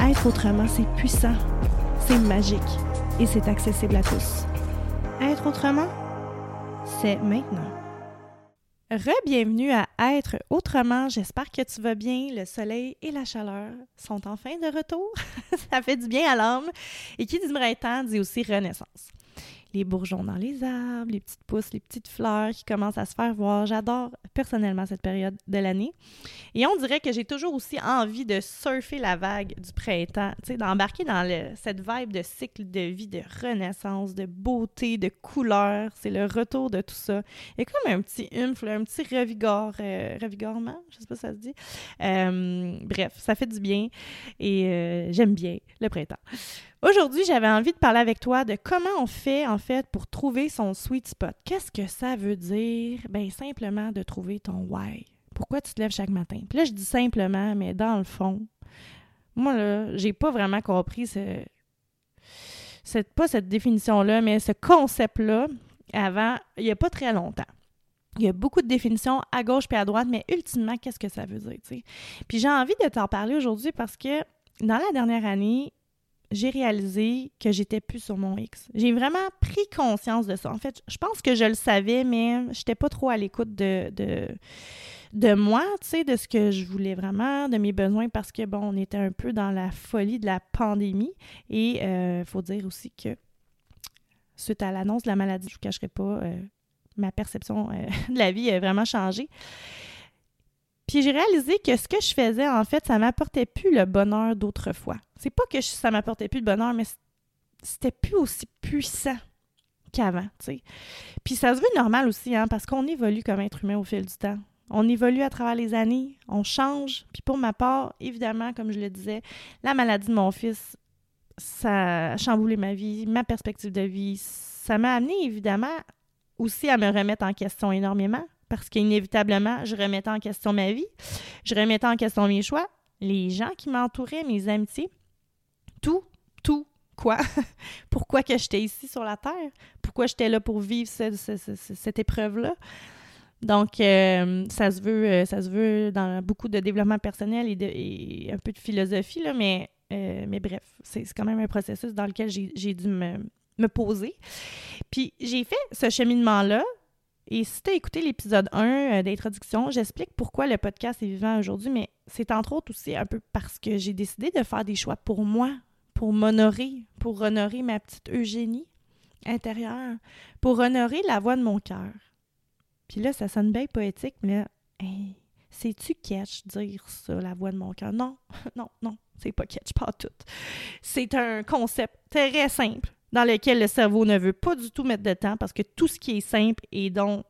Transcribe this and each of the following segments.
Être autrement, c'est puissant, c'est magique et c'est accessible à tous. Être autrement, c'est maintenant. Re-bienvenue à Être autrement. J'espère que tu vas bien. Le soleil et la chaleur sont enfin de retour. Ça fait du bien à l'âme. Et qui dit printemps dit aussi renaissance les bourgeons dans les arbres, les petites pousses, les petites fleurs qui commencent à se faire voir. J'adore personnellement cette période de l'année. Et on dirait que j'ai toujours aussi envie de surfer la vague du printemps, d'embarquer dans cette vibe de cycle de vie, de renaissance, de beauté, de couleur. C'est le retour de tout ça. A comme un petit humph, un petit revigore, euh, revigorement, je sais pas si ça se dit. Euh, bref, ça fait du bien et euh, j'aime bien le printemps. Aujourd'hui, j'avais envie de parler avec toi de comment on fait en fait pour trouver son sweet spot. Qu'est-ce que ça veut dire? Ben simplement de trouver ton why. Pourquoi tu te lèves chaque matin? Puis là, je dis simplement, mais dans le fond, moi là, j'ai pas vraiment compris ce, cette, pas cette définition-là, mais ce concept-là avant, il n'y a pas très longtemps. Il y a beaucoup de définitions à gauche et à droite, mais ultimement, qu'est-ce que ça veut dire? Puis j'ai envie de t'en parler aujourd'hui parce que dans la dernière année, j'ai réalisé que j'étais plus sur mon X. J'ai vraiment pris conscience de ça. En fait, je pense que je le savais, mais je n'étais pas trop à l'écoute de, de, de, moi, tu sais, de ce que je voulais vraiment, de mes besoins, parce que, bon, on était un peu dans la folie de la pandémie. Et il euh, faut dire aussi que, suite à l'annonce de la maladie, je ne vous cacherai pas, euh, ma perception euh, de la vie a vraiment changé. Puis j'ai réalisé que ce que je faisais, en fait, ça m'apportait plus le bonheur d'autrefois. C'est pas que ça m'apportait plus de bonheur, mais c'était plus aussi puissant qu'avant, tu. Puis ça se veut normal aussi, hein, parce qu'on évolue comme être humain au fil du temps. On évolue à travers les années, on change. Puis pour ma part, évidemment, comme je le disais, la maladie de mon fils, ça a chamboulé ma vie, ma perspective de vie. Ça m'a amené, évidemment, aussi à me remettre en question énormément parce qu'inévitablement, je remettais en question ma vie, je remettais en question mes choix, les gens qui m'entouraient, mes amitiés, tout, tout, quoi? Pourquoi que j'étais ici sur la Terre? Pourquoi j'étais là pour vivre cette épreuve-là? Donc, euh, ça, se veut, euh, ça se veut dans beaucoup de développement personnel et, un peu de philosophie, là, mais, euh, mais bref, c'est quand même un processus dans lequel j'ai dû me, me poser. Puis, j'ai fait ce cheminement-là et si tu as écouté l'épisode 1 euh, d'introduction, j'explique pourquoi le podcast est vivant aujourd'hui, mais c'est entre autres aussi un peu parce que j'ai décidé de faire des choix pour moi, pour m'honorer, pour honorer ma petite Eugénie intérieure, pour honorer la voix de mon cœur. Puis là, ça sonne bien poétique, mais là, C'est-tu catch dire ça, la voix de mon cœur? Non, non, non, c'est pas catch, pas tout. C'est un concept très simple dans lequel le cerveau ne veut pas du tout mettre de temps parce que tout ce qui est simple et donc,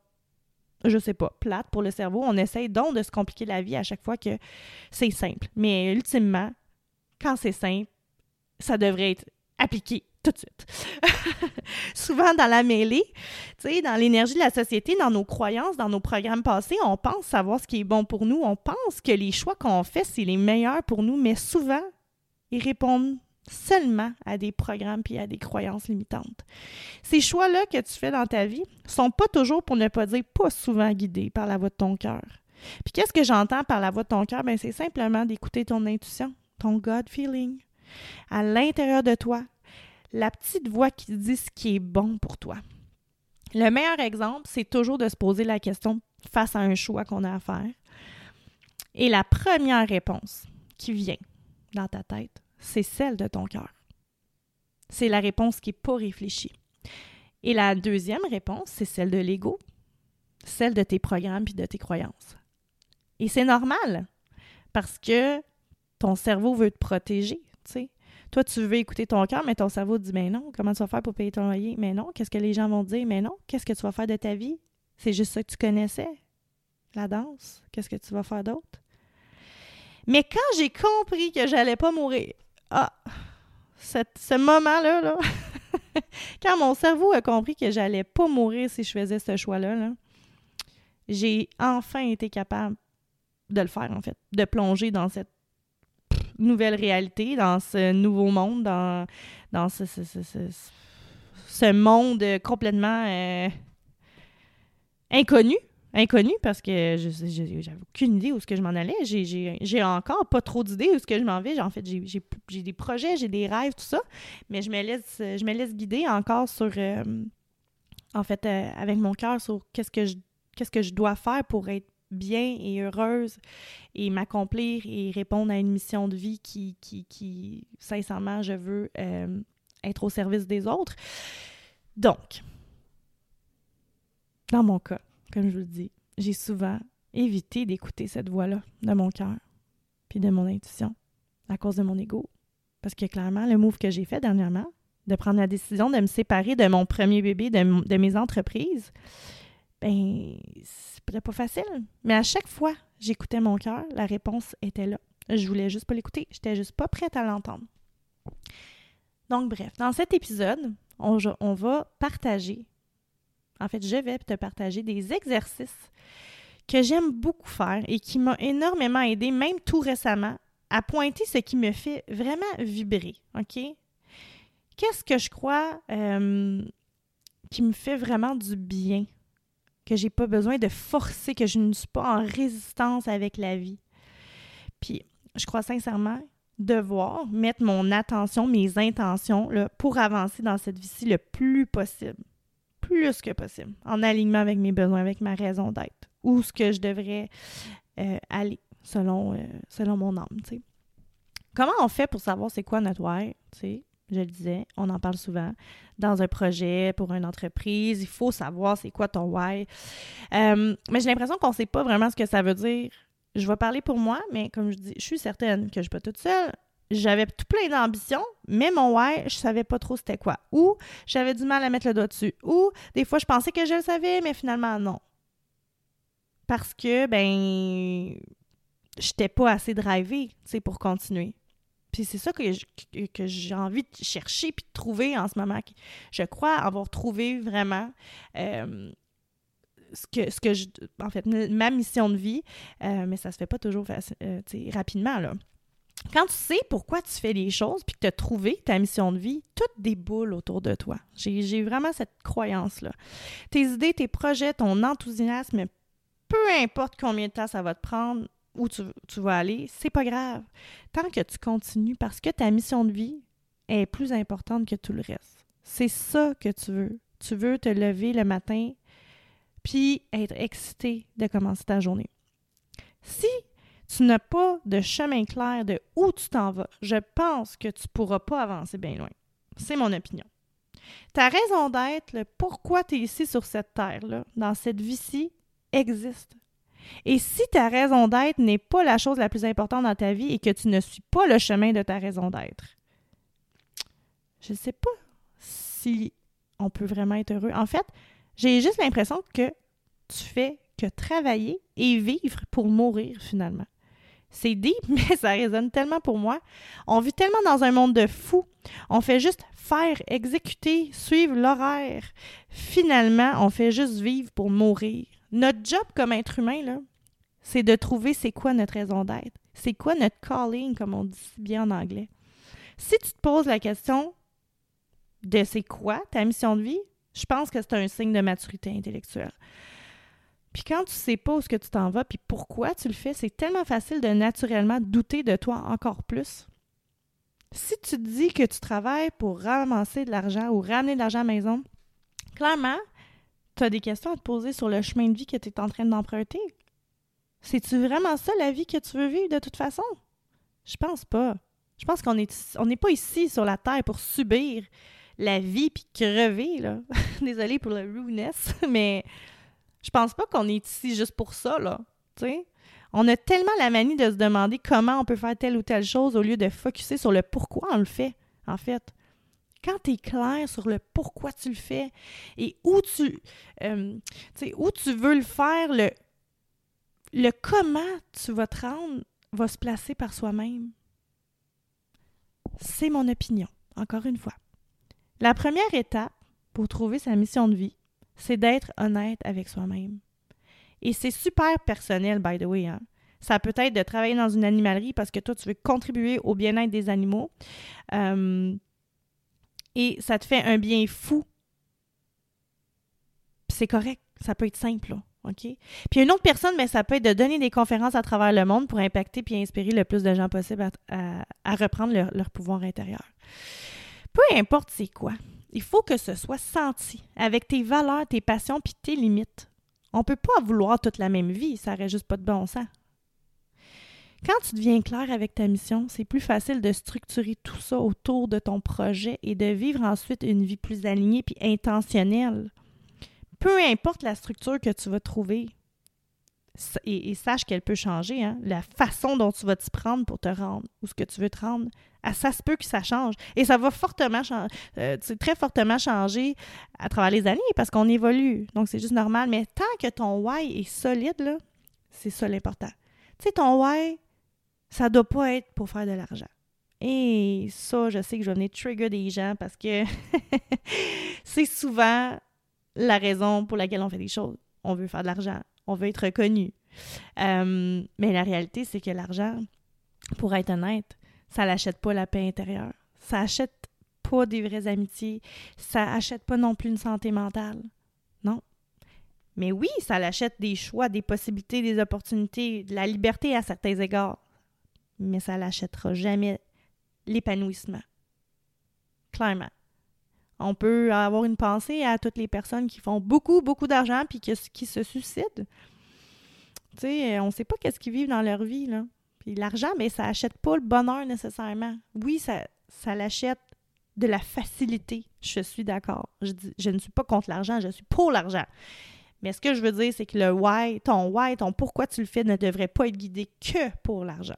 je sais pas, plate pour le cerveau, on essaye donc de se compliquer la vie à chaque fois que c'est simple. Mais ultimement, quand c'est simple, ça devrait être appliqué tout de suite. Souvent dans la mêlée, dans l'énergie de la société, dans nos croyances, dans nos programmes passés, on pense savoir ce qui est bon pour nous, on pense que les choix qu'on fait, c'est les meilleurs pour nous, mais souvent, ils répondent seulement à des programmes puis à des croyances limitantes. Ces choix-là que tu fais dans ta vie sont pas toujours, pour ne pas dire pas souvent, guidés par la voix de ton cœur. Puis qu'est-ce que j'entends par la voix de ton cœur? Ben, c'est simplement d'écouter ton intuition, ton God feeling. À l'intérieur de toi, la petite voix qui dit ce qui est bon pour toi. Le meilleur exemple, c'est toujours de se poser la question face à un choix qu'on a à faire. Et la première réponse qui vient dans ta tête, c'est celle de ton cœur. C'est la réponse qui n'est pas réfléchie. Et la deuxième réponse, c'est celle de l'ego, celle de tes programmes et de tes croyances. Et c'est normal parce que ton cerveau veut te protéger. Toi, tu veux écouter ton cœur, mais ton cerveau dit Mais non, comment tu vas faire pour payer ton loyer? Mais non, qu'est-ce que les gens vont dire? Mais non, qu'est-ce que tu vas faire de ta vie? C'est juste ça que tu connaissais. La danse. Qu'est-ce que tu vas faire d'autre? Mais quand j'ai compris que j'allais pas mourir, ah, ce moment-là, là, quand mon cerveau a compris que j'allais pas mourir si je faisais ce choix-là, là, j'ai enfin été capable de le faire, en fait, de plonger dans cette nouvelle réalité, dans ce nouveau monde, dans, dans ce, ce, ce, monde complètement euh, inconnu. Inconnu parce que j'avais aucune idée où ce que je m'en allais. J'ai encore pas trop d'idées où ce que je m'en vais. En fait, j'ai des projets, j'ai des rêves, tout ça. Mais je me laisse, je guider encore sur, euh, en fait, euh, avec mon cœur sur qu'est-ce que je je dois faire pour être bien et heureuse et m'accomplir et répondre à une mission de vie qui sincèrement, je veux euh, être au service des autres. Donc, dans mon cas, comme je vous le dis, j'ai souvent évité d'écouter cette voix-là de mon cœur puis de mon intuition à cause de mon ego. Parce que clairement, le move que j'ai fait dernièrement, de prendre la décision de me séparer de mon premier bébé, de, mes entreprises, ben, c'était pas facile. Mais à chaque fois j'écoutais mon cœur, la réponse était là. Je voulais juste pas l'écouter. J'étais juste pas prête à l'entendre. Donc, bref, dans cet épisode, on, va partager, en fait, je vais te partager des exercices que j'aime beaucoup faire et qui m'ont énormément aidé, même tout récemment, à pointer ce qui me fait vraiment vibrer. OK? Qu'est-ce que je crois euh, qui me fait vraiment du bien que j'ai pas besoin de forcer, que je ne suis pas en résistance avec la vie? Puis, je crois sincèrement devoir mettre mon attention, mes intentions pour avancer dans cette vie-ci le plus possible, plus que possible, en alignement avec mes besoins, avec ma raison d'être, où ce que je devrais euh, aller selon, euh, selon mon âme. Comment on fait pour savoir c'est quoi notre why? je le disais, on en parle souvent. Dans un projet, pour une entreprise, il faut savoir c'est quoi ton why. Euh, mais j'ai l'impression qu'on ne sait pas vraiment ce que ça veut dire. Je vais parler pour moi, mais comme je dis, je suis certaine que je ne suis pas toute seule. J'avais tout plein d'ambitions, mais mon why, je savais pas trop c'était quoi. Ou j'avais du mal à mettre le doigt dessus. Ou des fois, je pensais que je le savais, mais finalement, non. Parce que, ben, j'étais pas assez drivée, tu sais, pour continuer. Puis c'est ça que, j'ai envie de chercher puis de trouver en ce moment. Je crois avoir trouvé vraiment euh, ce que, ce que je, en fait, ma mission de vie, euh, mais ça se fait pas toujours euh, rapidement, là. Quand tu sais pourquoi tu fais les choses puis que tu as trouvé ta mission de vie, tout déboule autour de toi. J'ai vraiment cette croyance-là. Tes idées, tes projets, ton enthousiasme, peu importe combien de temps ça va te prendre, où tu, vas aller, c'est pas grave. Tant que tu continues, parce que ta mission de vie est plus importante que tout le reste. C'est ça que tu veux. Tu veux te lever le matin puis être excité de commencer ta journée. Si tu n'as pas de chemin clair de où tu t'en vas, je pense que tu ne pourras pas avancer bien loin. C'est mon opinion. Ta raison d'être, le pourquoi tu es ici sur cette terre-là, dans cette vie-ci, existe. Et si ta raison d'être n'est pas la chose la plus importante dans ta vie et que tu ne suis pas le chemin de ta raison d'être, je ne sais pas si on peut vraiment être heureux. En fait, j'ai juste l'impression que tu fais que travailler et vivre pour mourir finalement. C'est deep, mais ça résonne tellement pour moi. On vit tellement dans un monde de fous. On fait juste faire, exécuter, suivre l'horaire. Finalement, on fait juste vivre pour mourir. Notre job comme être humain, c'est de trouver c'est quoi notre raison d'être. C'est quoi notre calling, comme on dit bien en anglais. Si tu te poses la question de c'est quoi ta mission de vie, je pense que c'est un signe de maturité intellectuelle. Puis quand tu sais pas où ce que tu t'en vas, puis pourquoi tu le fais, c'est tellement facile de naturellement douter de toi encore plus. Si tu te dis que tu travailles pour ramasser de l'argent ou ramener de l'argent à la maison, clairement, tu as des questions à te poser sur le chemin de vie que tu es en train d'emprunter. C'est-tu vraiment ça la vie que tu veux vivre de toute façon? Je pense pas. Je pense qu'on est on n'est pas ici sur la terre pour subir la vie puis crever là. Désolée pour le rudeness, mais je pense pas qu'on est ici juste pour ça, là. On a tellement la manie de se demander comment on peut faire telle ou telle chose au lieu de focuser sur le pourquoi on le fait, en fait. Quand tu es clair sur le pourquoi tu le fais et où tu, euh, où tu veux le faire, le, le comment tu vas te rendre va se placer par soi-même. C'est mon opinion, encore une fois. La première étape pour trouver sa mission de vie, c'est d'être honnête avec soi-même. Et c'est super personnel, by the way. Hein. Ça peut être de travailler dans une animalerie parce que toi, tu veux contribuer au bien-être des animaux. Euh, et ça te fait un bien fou. C'est correct. Ça peut être simple, OK? Puis une autre personne, mais ça peut être de donner des conférences à travers le monde pour impacter puis inspirer le plus de gens possible à, reprendre leur pouvoir intérieur. Peu importe c'est quoi, il faut que ce soit senti avec tes valeurs, tes passions puis tes limites. On peut pas vouloir toute la même vie, ça n'aurait juste pas de bon sens. Quand tu deviens clair avec ta mission, c'est plus facile de structurer tout ça autour de ton projet et de vivre ensuite une vie plus alignée puis intentionnelle. Peu importe la structure que tu vas trouver, et, sache qu'elle peut changer, hein, la façon dont tu vas t'y prendre pour te rendre ou ce que tu veux te rendre, ah, ça se peut que ça change. Et ça va fortement changer, euh, très fortement changer à travers les années parce qu'on évolue. Donc, c'est juste normal. Mais tant que ton why est solide, c'est ça l'important. Tu sais, ton why, ça doit pas être pour faire de l'argent. Et ça, je sais que je vais venir trigger des gens parce que c'est souvent la raison pour laquelle on fait des choses. On veut faire de l'argent, on veut être reconnu. Euh, mais la réalité, c'est que l'argent, pour être honnête, ça n'achète pas la paix intérieure. Ça achète pas des vraies amitiés. Ça achète pas non plus une santé mentale. Non. Mais oui, ça l'achète des choix, des possibilités, des opportunités, de la liberté à certains égards. Mais ça l'achètera jamais l'épanouissement. Clairement. On peut avoir une pensée à toutes les personnes qui font beaucoup, beaucoup d'argent puis qui, qui se suicident. Tu sais, on ne sait pas qu'est-ce qu'ils vivent dans leur vie, là. Puis l'argent, mais ça achète pas le bonheur nécessairement. Oui, ça, ça l'achète de la facilité. Je suis d'accord. Je, je ne suis pas contre l'argent, je suis pour l'argent. Mais ce que je veux dire, c'est que le why, ton why, ton pourquoi tu le fais ne devrait pas être guidé que pour l'argent.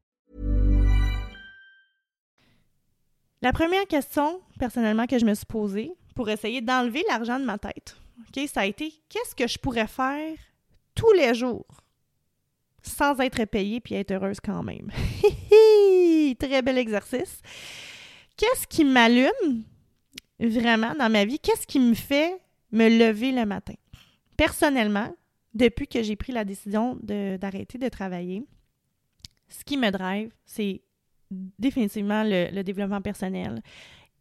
La première question, personnellement, que je me suis posée pour essayer d'enlever l'argent de ma tête, ça a été qu'est-ce que je pourrais faire tous les jours sans être payée puis être heureuse quand même? Très bel exercice. Qu'est-ce qui m'allume vraiment dans ma vie? Qu'est-ce qui me fait me lever le matin? Personnellement, depuis que j'ai pris la décision d'arrêter de, travailler, ce qui me drive, c'est définitivement le, développement personnel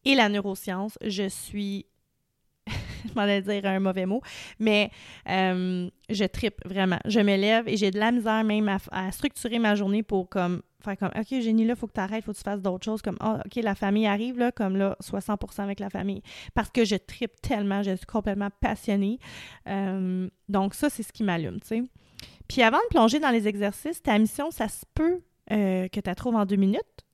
et la neuroscience. Je suis je m'en dire un mauvais mot, mais euh, je tripe vraiment. Je me lève et j'ai de la misère même à, structurer ma journée pour comme faire comme OK, Génie, là, faut que tu arrêtes, faut que tu fasses d'autres choses comme oh, OK, la famille arrive, là, comme là, 60% avec la famille. Parce que je tripe tellement, je suis complètement passionnée. Euh, donc, ça, c'est ce qui m'allume, tu sais. Puis avant de plonger dans les exercices, ta mission, ça se peut euh, que tu la trouves en deux minutes,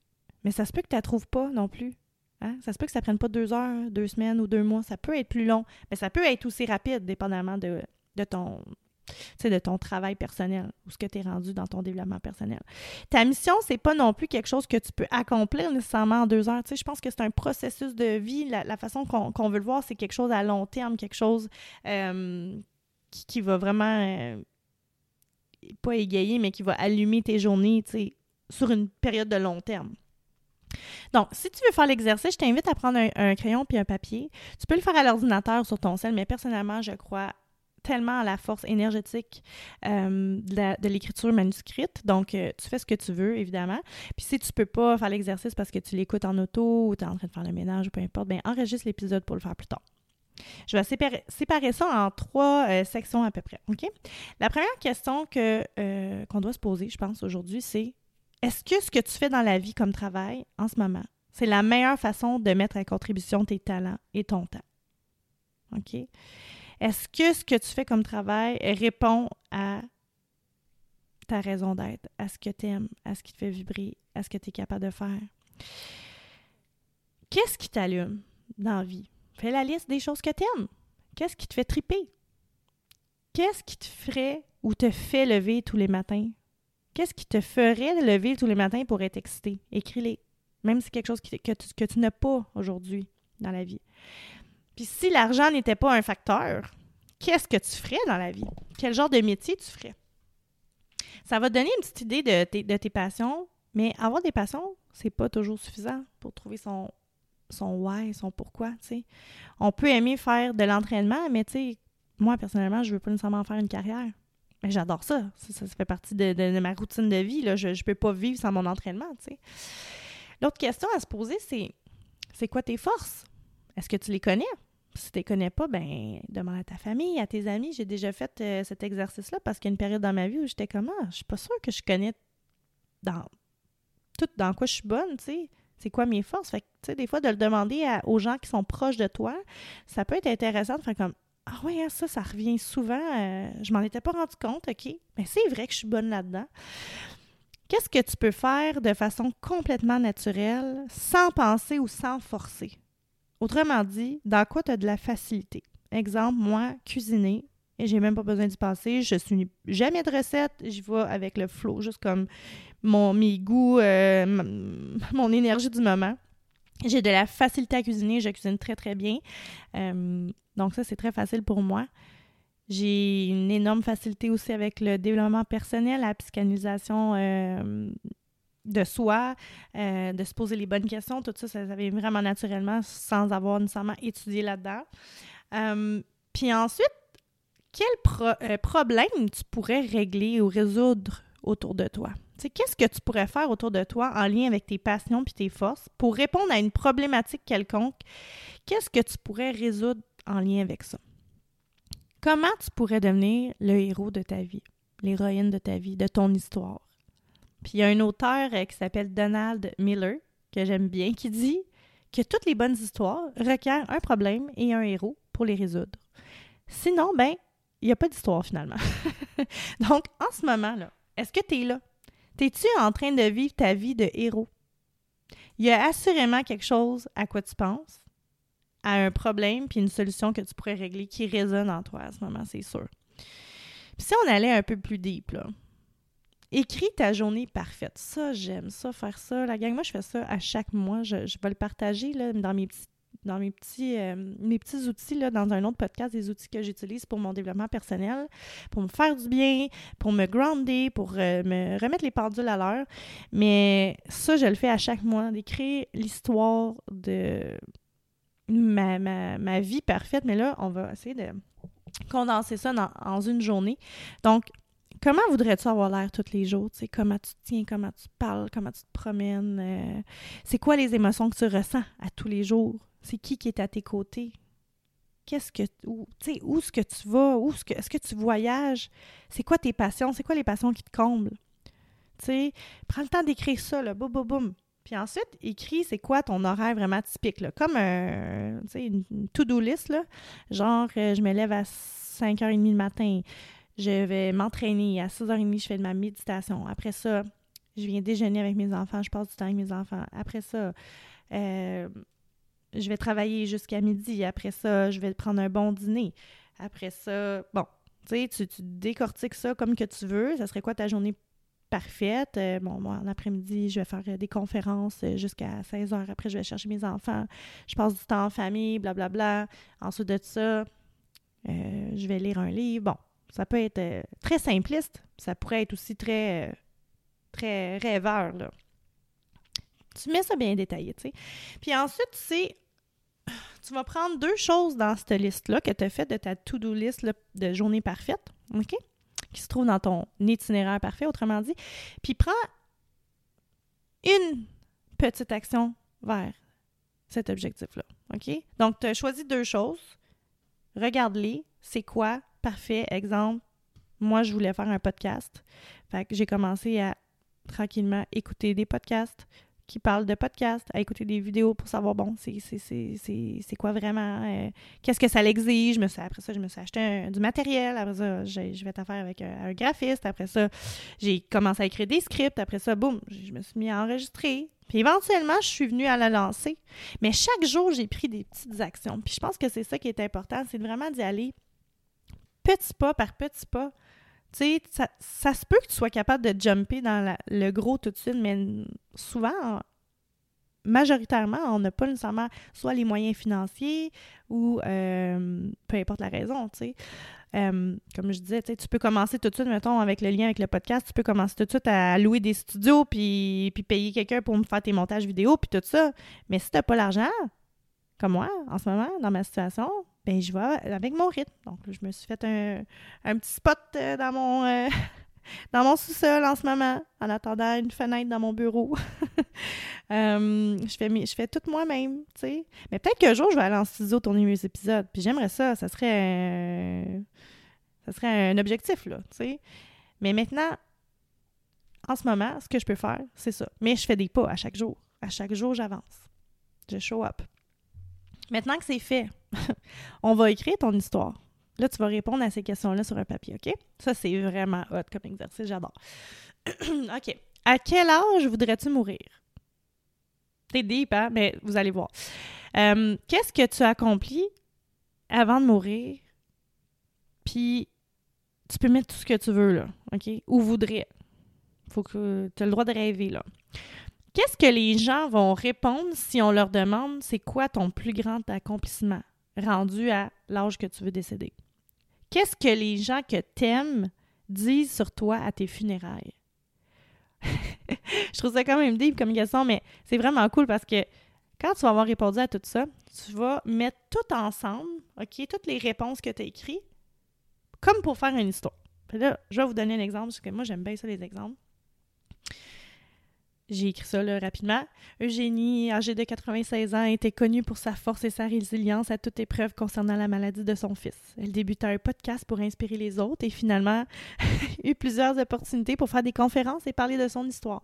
mais ça se peut que tu la trouves pas non plus. Hein? Ça se peut que ça prenne pas deux heures, deux semaines ou deux mois. Ça peut être plus long, mais ça peut être aussi rapide, dépendamment de, de ton de ton travail personnel ou ce que tu es rendu dans ton développement personnel. Ta mission, c'est pas non plus quelque chose que tu peux accomplir nécessairement en deux heures. je pense que c'est un processus de vie. La, façon qu'on veut le voir, c'est quelque chose à long terme, quelque chose euh, qui, va vraiment euh, pas égayer, mais qui va allumer tes journées sur une période de long terme. Donc, si tu veux faire l'exercice, je t'invite à prendre un, crayon puis un papier. Tu peux le faire à l'ordinateur sur ton sel, mais personnellement, je crois tellement à la force énergétique euh, de l'écriture manuscrite. Donc, euh, tu fais ce que tu veux, évidemment. Puis si tu peux pas faire l'exercice parce que tu l'écoutes en auto ou tu es en train de faire le ménage ou peu importe, bien, enregistre l'épisode pour le faire plus tard. Je vais séparer, ça en trois euh, sections à peu près. OK? La première question que, qu'on doit se poser, je pense, aujourd'hui, c'est est-ce que ce que tu fais dans la vie comme travail en ce moment, c'est la meilleure façon de mettre à contribution tes talents et ton temps? OK? Est-ce que ce que tu fais comme travail répond à ta raison d'être, à ce que tu aimes, à ce qui te fait vibrer, à ce que tu es capable de faire? Qu'est-ce qui t'allume dans la vie? Fais la liste des choses que tu aimes. Qu'est-ce qui te fait triper? Qu'est-ce qui te ferait ou te fait lever tous les matins Qu'est-ce qui te ferait lever tous les matins pour être excité? Écris-les. Même si c'est quelque chose que, tu, n'as pas aujourd'hui dans la vie. Puis si l'argent n'était pas un facteur, qu'est-ce que tu ferais dans la vie? Quel genre de métier tu ferais? Ça va donner une petite idée de tes, passions, mais avoir des passions, c'est pas toujours suffisant pour trouver son, son why, son pourquoi, On peut aimer faire de l'entraînement, mais moi, personnellement, je veux pas nécessairement faire une carrière. J'adore ça. ça. fait partie de, ma routine de vie. Là. Je ne peux pas vivre sans mon entraînement. L'autre question à se poser, c'est c'est quoi tes forces? Est-ce que tu les connais? Si tu les connais pas, ben demande à ta famille, à tes amis. J'ai déjà fait euh, cet exercice-là parce qu'il y a une période dans ma vie où j'étais comme ah, je suis pas sûre que je connais dans tout dans quoi je suis bonne, tu sais. C'est quoi mes forces? Fait que, des fois, de le demander aux gens qui sont proches de toi, ça peut être intéressant de faire comme ah oui, hein, ça, ça revient souvent. Euh, je m'en étais pas rendu compte, OK? Mais c'est vrai que je suis bonne là-dedans. Qu'est-ce que tu peux faire de façon complètement naturelle, sans penser ou sans forcer? Autrement dit, dans quoi tu as de la facilité? Exemple, moi, cuisiner, et j'ai même pas besoin d'y passer. Je suis jamais de recette, j'y vais avec le flow, juste comme mon, mes goûts, euh, mon énergie du moment. J'ai de la facilité à cuisiner, je cuisine très très bien. Euh, donc ça, c'est très facile pour moi. J'ai une énorme facilité aussi avec le développement personnel, la psychanalisation euh, de soi, euh, de se poser les bonnes questions. Tout ça, ça vient vraiment naturellement sans avoir nécessairement étudié là-dedans. Puis ensuite, quel problème tu pourrais régler ou résoudre autour de toi? Qu'est-ce que tu pourrais faire autour de toi en lien avec tes passions puis tes forces pour répondre à une problématique quelconque? Qu'est-ce que tu pourrais résoudre en lien avec ça? Comment tu pourrais devenir le héros de ta vie, l'héroïne de ta vie, de ton histoire? Puis il y a un auteur euh, qui s'appelle Donald Miller, que j'aime bien, qui dit que toutes les bonnes histoires requièrent un problème et un héros pour les résoudre. Sinon, ben, il n'y a pas d'histoire finalement. Donc, en ce moment-là, est-ce que tu es là? T'es-tu en train de vivre ta vie de héros? Il y a assurément quelque chose à quoi tu penses, à un problème puis une solution que tu pourrais régler qui résonne en toi à ce moment, c'est sûr. Puis si on allait un peu plus deep, là, écris ta journée parfaite. Ça, j'aime ça, faire ça. La gang, moi, je fais ça à chaque mois. Je, vais le partager là, dans mes petits dans mes petits, euh, mes petits outils, là, dans un autre podcast, des outils que j'utilise pour mon développement personnel, pour me faire du bien, pour me grounder, pour euh, me remettre les pendules à l'heure. Mais ça, je le fais à chaque mois, d'écrire l'histoire de ma, ma, vie parfaite. Mais là, on va essayer de condenser ça dans, en une journée. Donc, comment voudrais-tu avoir l'air tous les jours? Tu sais, comment tu te tiens, comment tu parles, comment tu te promènes? Euh, c'est quoi les émotions que tu ressens à tous les jours? C'est qui qui est à tes côtés? Qu'est-ce que où, où est-ce que tu vas? Où est-ce que, est-ce que tu voyages? C'est quoi tes passions? C'est quoi les passions qui te comblent? Prends le temps d'écrire ça, là, boum, boum, boum. Puis ensuite, écris c'est quoi ton horaire vraiment typique, là? Comme un, une, une to-do list, là. Genre, euh, je me lève à 5h30 le matin, je vais m'entraîner. À 6h30, je fais de ma méditation. Après ça, je viens déjeuner avec mes enfants, je passe du temps avec mes enfants. Après ça, euh, je vais travailler jusqu'à midi. Après ça, je vais prendre un bon dîner. Après ça, bon, tu sais, tu décortiques ça comme que tu veux. Ça serait quoi ta journée parfaite? Euh, bon, moi, en après-midi, je vais faire des conférences jusqu'à 16 h. Après, je vais chercher mes enfants. Je passe du temps en famille, blablabla. Bla, bla. Ensuite de ça, euh, je vais lire un livre. Bon, ça peut être euh, très simpliste, ça pourrait être aussi très, euh, très rêveur, là. Tu mets ça bien détaillé, tu sais. Puis ensuite, tu sais, tu vas prendre deux choses dans cette liste-là que tu as fait de ta to-do list de journée parfaite, OK? Qui se trouve dans ton itinéraire parfait, autrement dit. Puis prends une petite action vers cet objectif-là, OK? Donc, tu as choisi deux choses. Regarde-les. C'est quoi? parfait. Exemple, moi, je voulais faire un podcast. Fait que j'ai commencé à tranquillement écouter des podcasts qui parlent de podcasts, à écouter des vidéos pour savoir, bon, c'est quoi vraiment, euh, qu'est-ce que ça l'exige? Après ça, je me suis acheté du matériel. Après ça, je vais t'affaire avec un, graphiste. Après ça, j'ai commencé à écrire des scripts. Après ça, boum, je me suis mis à enregistrer. Puis éventuellement, je suis venue à la lancer. Mais chaque jour, j'ai pris des petites actions. Puis je pense que c'est ça qui est important, c'est vraiment d'y aller petit pas par petit pas. Tu sais, ça, ça, se peut que tu sois capable de jumper dans le gros tout de suite, mais souvent, majoritairement, on n'a pas nécessairement soit les moyens financiers ou euh, peu importe la raison, tu sais. Euh, comme je disais, tu peux commencer tout de suite, mettons, avec le lien avec le podcast, tu peux commencer tout de suite à louer des studios puis, puis payer quelqu'un pour me faire tes montages vidéo puis tout ça. Mais si tu n'as pas l'argent, comme moi, en ce moment, dans ma situation, ben je vais avec mon rythme. Donc, je me suis fait un, petit spot euh, dans mon, euh, dans mon sous-sol en ce moment, en attendant une fenêtre dans mon bureau. Euh, je, fais, je fais tout moi-même, tu sais. Mais peut-être qu'un jour, je vais aller en studio tourner mes épisodes. Puis j'aimerais ça. Ça serait un, ça serait un objectif, là, tu sais. Mais maintenant, en ce moment, ce que je peux faire, c'est ça. Mais je fais des pas à chaque jour. À chaque jour, j'avance. Je show up. Maintenant que c'est fait, on va écrire ton histoire. Là, tu vas répondre à ces questions-là sur un papier, OK? Ça, c'est vraiment hot comme exercice, j'adore. OK. À quel âge voudrais-tu mourir? C'est deep, hein? Mais vous allez voir. Euh, qu'est-ce que tu as accompli avant de mourir? Puis, tu peux mettre tout ce que tu veux, là, OK? Ou voudrais. Faut que tu aies le droit de rêver, là. Qu'est-ce que les gens vont répondre si on leur demande c'est quoi ton plus grand accomplissement? Rendu à l'âge que tu veux décéder? Qu'est-ce que les gens que t'aimes disent sur toi à tes funérailles? je trouve ça quand même deep comme question, mais c'est vraiment cool parce que quand tu vas avoir répondu à tout ça, tu vas mettre tout ensemble, OK, toutes les réponses que tu as écrites, comme pour faire une histoire. Puis là, je vais vous donner un exemple, parce que moi, j'aime bien ça, les exemples. J'ai écrit ça là, rapidement. Eugénie, âgée de 96 ans, était connue pour sa force et sa résilience à toute épreuve concernant la maladie de son fils. Elle débuta un podcast pour inspirer les autres et finalement eut plusieurs opportunités pour faire des conférences et parler de son histoire.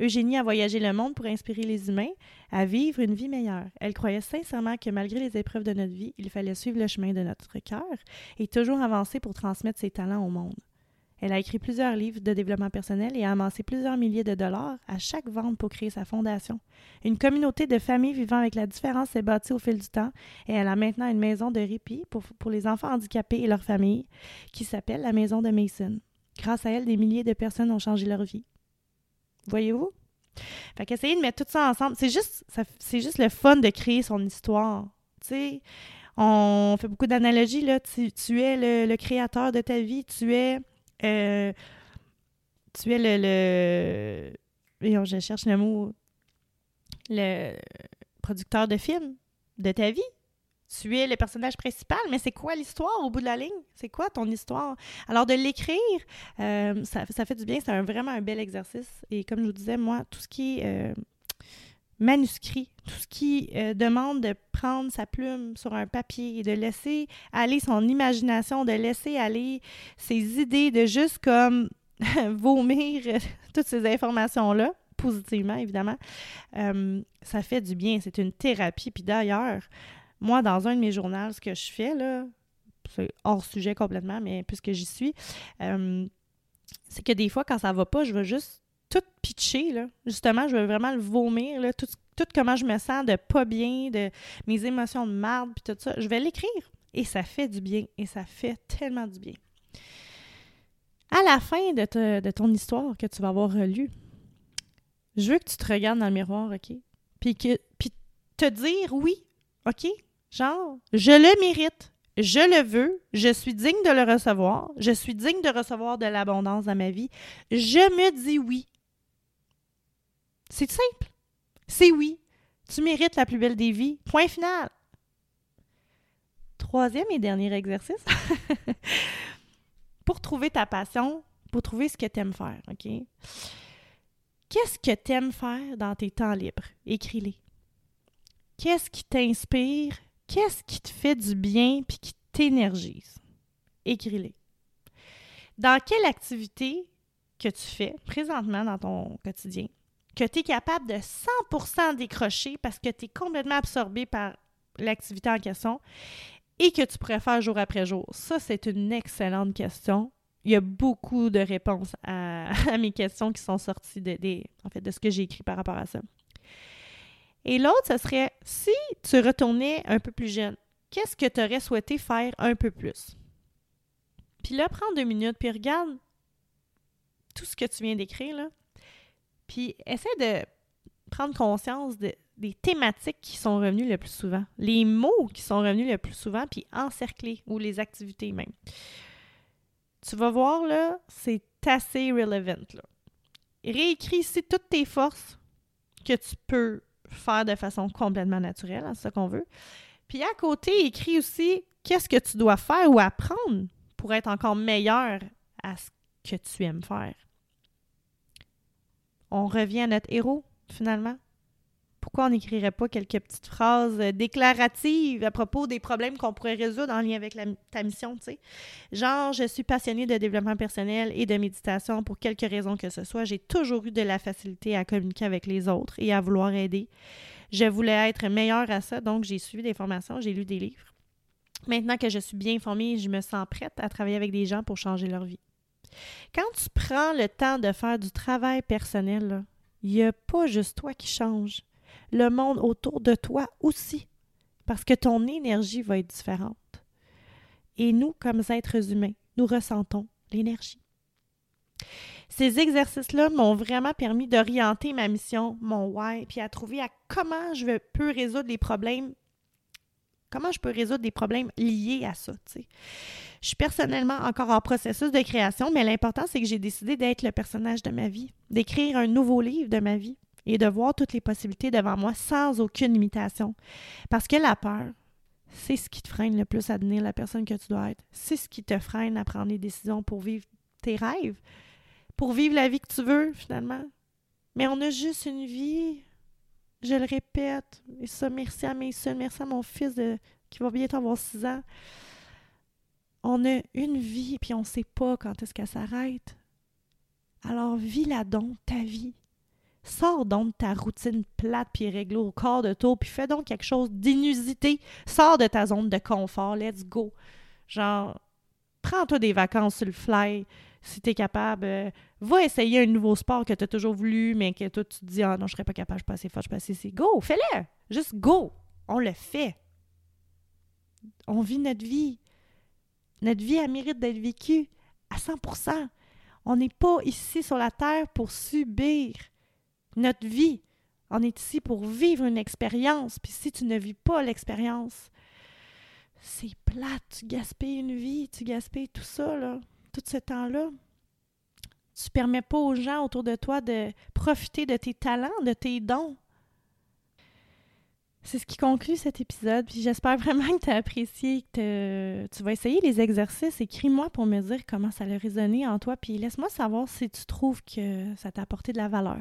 Eugénie a voyagé le monde pour inspirer les humains à vivre une vie meilleure. Elle croyait sincèrement que malgré les épreuves de notre vie, il fallait suivre le chemin de notre cœur et toujours avancer pour transmettre ses talents au monde. Elle a écrit plusieurs livres de développement personnel et a amassé plusieurs milliers de dollars à chaque vente pour créer sa fondation. Une communauté de familles vivant avec la différence s'est bâtie au fil du temps et elle a maintenant une maison de répit pour, les enfants handicapés et leurs familles qui s'appelle la Maison de Mason. Grâce à elle, des milliers de personnes ont changé leur vie. Voyez-vous? Fait qu'essayer de mettre tout ça ensemble, c'est juste, c'est juste le fun de créer son histoire. Tu on fait beaucoup d'analogies, là. Tu es le, créateur de ta vie, tu es. Euh, tu es le. le... je cherche le mot. Le producteur de film de ta vie tu es le personnage principal, mais c'est quoi l'histoire au bout de la ligne? C'est quoi ton histoire? Alors, de l'écrire, euh, ça, fait du bien. C'est vraiment un bel exercice. Et comme je vous disais, moi, tout ce qui est euh, manuscrit, tout ce qui euh, demande de prendre sa plume sur un papier et de laisser aller son imagination, de laisser aller ses idées, de juste comme vomir toutes ces informations-là, positivement, évidemment, ça fait du bien. C'est une thérapie. Puis d'ailleurs, moi, dans un de mes journaux, ce que je fais, là, c'est hors sujet complètement, mais puisque j'y suis, euh, c'est que des fois, quand ça va pas, je veux juste tout pitcher, là. Justement, je veux vraiment le vomir, tout, comment je me sens de pas bien, de mes émotions de marde, puis tout ça. Je vais l'écrire. Et ça fait du bien. Et ça fait tellement du bien. À la fin de, de ton histoire que tu vas avoir relue, je veux que tu te regardes dans le miroir, OK? Puis, que, puis te dire oui, OK? Genre, je le mérite, je le veux, je suis digne de le recevoir, je suis digne de recevoir de l'abondance dans ma vie. Je me dis oui. C'est simple. C'est oui. Tu mérites la plus belle des vies. Point final. Troisième et dernier exercice. pour trouver ta passion, pour trouver ce que tu aimes faire, OK? Qu'est-ce que tu aimes faire dans tes temps libres? Écris-les. Qu'est-ce qui t'inspire? Qu'est-ce qui te fait du bien puis qui t'énergise? Écris-les. Dans quelle activité que tu fais présentement dans ton quotidien, que tu es capable de 100% décrocher parce que tu es complètement absorbé par l'activité en question et que tu pourrais faire jour après jour? Ça, c'est une excellente question. Il y a beaucoup de réponses à, mes questions qui sont sorties de, en fait, de ce que j'ai écrit par rapport à ça. Et l'autre, ce serait si tu retournais un peu plus jeune, qu'est-ce que tu aurais souhaité faire un peu plus? Puis là, prends deux minutes, puis regarde tout ce que tu viens d'écrire, là. Puis essaie de prendre conscience des thématiques qui sont revenues le plus souvent, les mots qui sont revenus le plus souvent, puis encercler, ou les activités même. Tu vas voir, là, c'est assez relevant, là. Réécris ici toutes tes forces que tu peux faire de façon complètement naturelle, hein, c'est ce qu'on veut. Puis à côté, écris aussi qu'est-ce que tu dois faire ou apprendre pour être encore meilleur à ce que tu aimes faire. On revient à notre héros, finalement. Pourquoi on n'écrirait pas quelques petites phrases euh, déclaratives à propos des problèmes qu'on pourrait résoudre en lien avec ta mission, tu sais? Genre, je suis passionnée de développement personnel et de méditation pour quelque raison que ce soit. J'ai toujours eu de la facilité à communiquer avec les autres et à vouloir aider. Je voulais être meilleure à ça, donc j'ai suivi des formations, j'ai lu des livres. Maintenant que je suis bien informée, je me sens prête à travailler avec des gens pour changer leur vie. Quand tu prends le temps de faire du travail personnel, il n'y a pas juste toi qui change le monde autour de toi aussi, parce que ton énergie va être différente. Et nous, comme êtres humains, nous ressentons l'énergie. Ces exercices-là m'ont vraiment permis d'orienter ma mission, mon why, puis à trouver à comment je peux résoudre les problèmes, comment je peux résoudre des problèmes liés à ça. Je suis personnellement encore en processus de création, mais l'important, c'est que j'ai décidé d'être le personnage de ma vie, d'écrire un nouveau livre de ma vie, et de voir toutes les possibilités devant moi sans aucune limitation. Parce que la peur, c'est ce qui te freine le plus à devenir la personne que tu dois être. C'est ce qui te freine à prendre des décisions pour vivre tes rêves, pour vivre la vie que tu veux, finalement. Mais on a juste une vie. Je le répète. Et ça, merci à mes soeurs, merci à mon fils qui va bientôt avoir six ans. On a une vie, puis on ne sait pas quand est-ce qu'elle s'arrête. Alors, vis-la donc, ta vie. Sors donc de ta routine plate puis réglo au corps de tour, puis fais donc quelque chose d'inusité. Sors de ta zone de confort, let's go. Genre, prends-toi des vacances sur le fly si t'es capable. Euh, va essayer un nouveau sport que tu as toujours voulu, mais que toi, tu te dis, ah non, je serais pas capable, je suis pas assez je suis pas assez. C'est go, fais-le. Juste go. On le fait. On vit notre vie. Notre vie, a mérite d'être vécue à 100% On n'est pas ici sur la terre pour subir. Notre vie, on est ici pour vivre une expérience. Puis si tu ne vis pas l'expérience, c'est plate. Tu gaspilles une vie, tu gaspilles tout ça, là, tout ce temps-là. Tu permets pas aux gens autour de toi de profiter de tes talents, de tes dons. C'est ce qui conclut cet épisode. Puis j'espère vraiment que tu as apprécié, que tu vas essayer les exercices. Écris-moi pour me dire comment ça a résonné en toi. Puis laisse-moi savoir si tu trouves que ça t'a apporté de la valeur.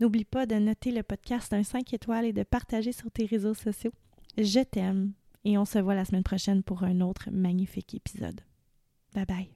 N'oublie pas de noter le podcast d'un 5 étoiles et de partager sur tes réseaux sociaux. Je t'aime et on se voit la semaine prochaine pour un autre magnifique épisode. Bye bye.